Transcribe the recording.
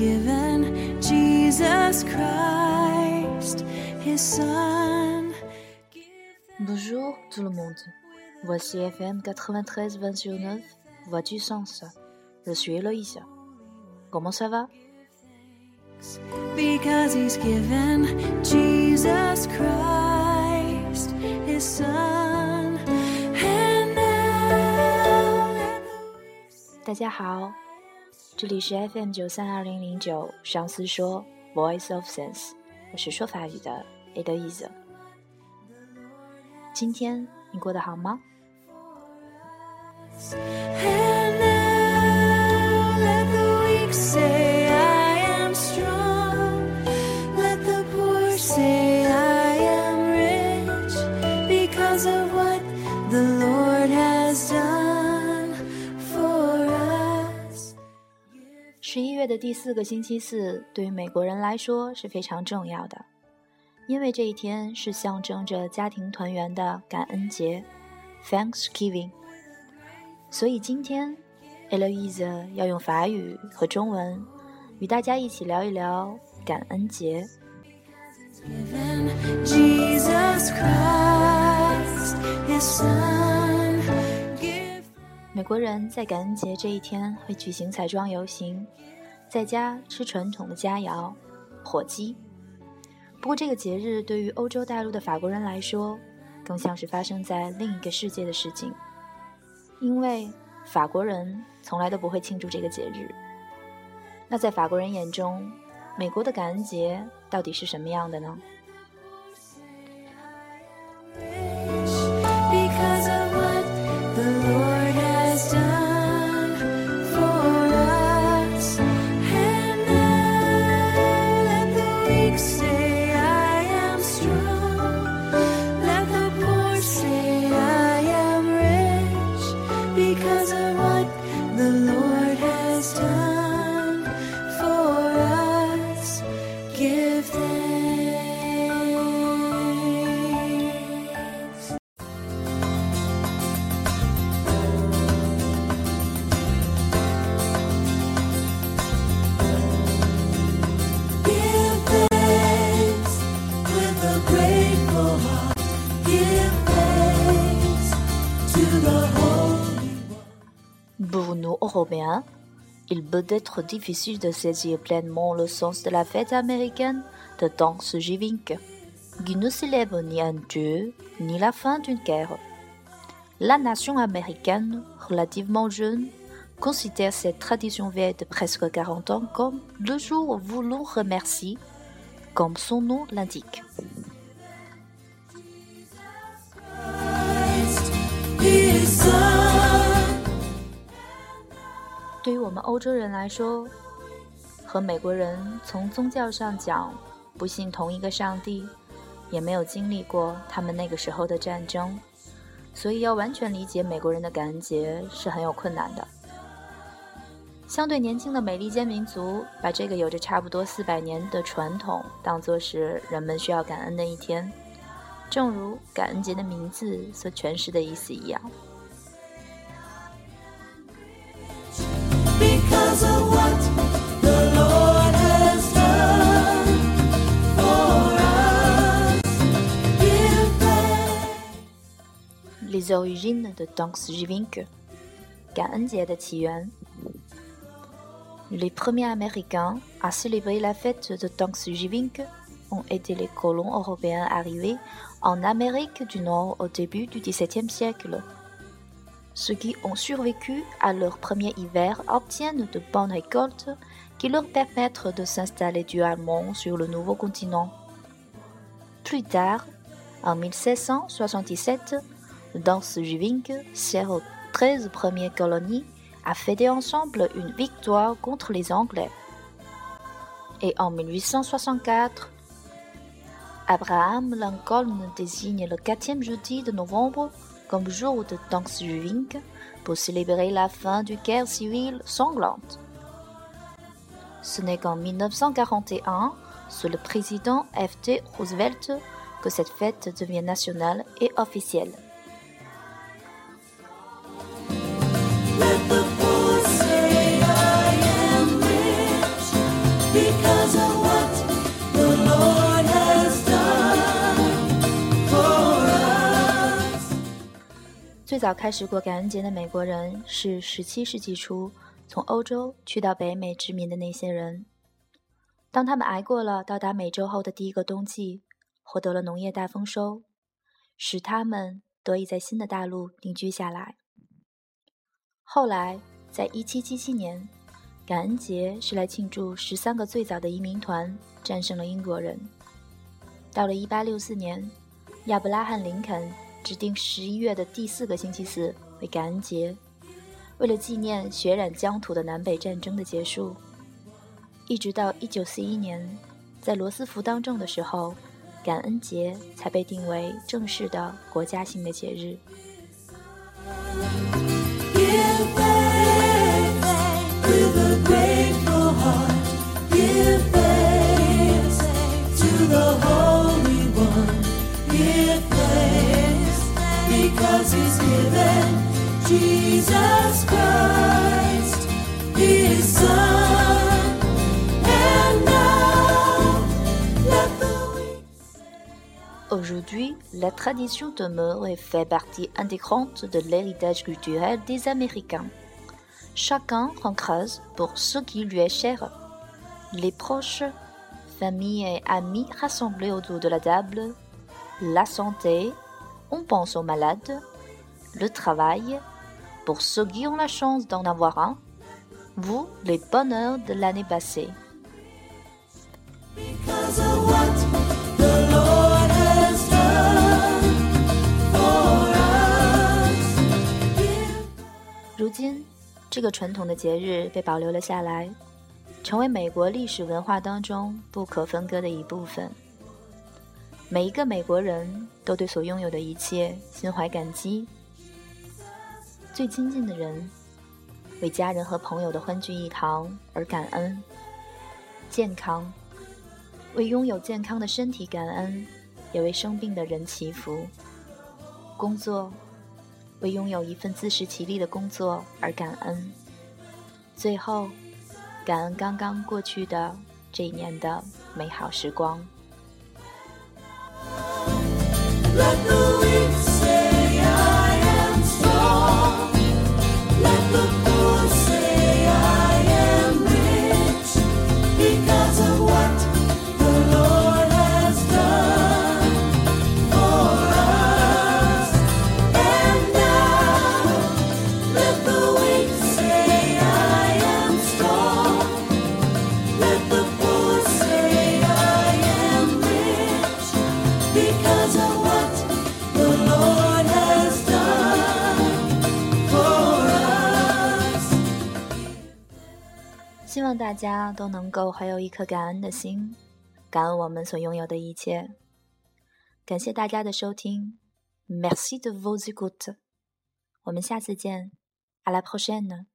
given Jesus Christ, His Son. Bonjour tout le monde. Voici FM 93-29, Voix du Sens. Je suis Eloïsa. Comment ça va? Because He's given Jesus Christ, His Son. And now let the 大家好， 这里是 FM 九三二零零九上司说 Voice of Sense，我是说法语的 e d o i s 今天你过得好吗？And now let the weak say, 第四个星期四，对于美国人来说是非常重要的，因为这一天是象征着家庭团圆的感恩节 （Thanksgiving）。所以今天 e l o i s a 要用法语和中文与大家一起聊一聊感恩节。美国人在感恩节这一天会举行彩妆游行，在家吃传统的佳肴火鸡。不过，这个节日对于欧洲大陆的法国人来说，更像是发生在另一个世界的事情，因为法国人从来都不会庆祝这个节日。那在法国人眼中，美国的感恩节到底是什么样的呢？Cause il peut être difficile de saisir pleinement le sens de la fête américaine de Thanksgiving, qui ne célèbre ni un dieu ni la fin d'une guerre. La nation américaine, relativement jeune, considère cette tradition vieille de presque 40 ans comme le jour où l'on remercie, comme son nom l'indique. 对于我们欧洲人来说，和美国人从宗教上讲不信同一个上帝，也没有经历过他们那个时候的战争，所以要完全理解美国人的感恩节是很有困难的。相对年轻的美利坚民族，把这个有着差不多四百年的传统当作是人们需要感恩的一天，正如感恩节的名字所诠释的意思一样。les origines de Thanksgiving, Les premiers Américains à célébrer la fête de Thanksgiving ont été les colons européens arrivés en Amérique du Nord au début du XVIIe siècle. Ceux qui ont survécu à leur premier hiver obtiennent de bonnes récoltes qui leur permettent de s'installer durablement sur le nouveau continent. Plus tard, en 1677, Thanksgiving sert aux 13 premières colonies à fêter ensemble une victoire contre les Anglais. Et en 1864, Abraham Lincoln désigne le quatrième jeudi de novembre comme jour de Thanksgiving pour célébrer la fin du guerre civile sanglante. Ce n'est qu'en 1941, sous le président F.D. Roosevelt, que cette fête devient nationale et officielle. 早开始过感恩节的美国人是17世纪初从欧洲去到北美殖民的那些人。当他们挨过了到达美洲后的第一个冬季，获得了农业大丰收，使他们得以在新的大陆定居下来。后来，在1777年，感恩节是来庆祝十三个最早的移民团战胜了英国人。到了1864年，亚伯拉罕·林肯指定十一月的第四个星期四为感恩节，为了纪念血染疆土的南北战争的结束。一直到一九四一年，在罗斯福当政的时候，感恩节才被定为正式的国家性的节日。Aujourd'hui, la tradition demeure et fait partie intégrante de l'héritage culturel des Américains. Chacun rend grâce pour ce qui lui est cher. Les proches, familles et amis rassemblés autour de la table, la santé, on pense aux malades, le travail, pour ceux qui ont la chance d'en avoir un, vous, les bonheurs de l'année passée. because of what the Lord has done for us. Give 如今，这个传统的节日被保留了下来，成为美国历史文化当中不可分割的一部分。 每一个美国人都对所拥有的一切心怀感激。最亲近的人，为家人和朋友的欢聚一堂而感恩；健康，为拥有健康的身体感恩，也为生病的人祈福；工作，为拥有一份自食其力的工作而感恩。最后，感恩刚刚过去的这一年的美好时光。love you. 希望大家都能够怀有一颗感恩的心，感恩我们所拥有的一切。感谢大家的收听，Merci de vos écouter。我们下次见，à la prochaine。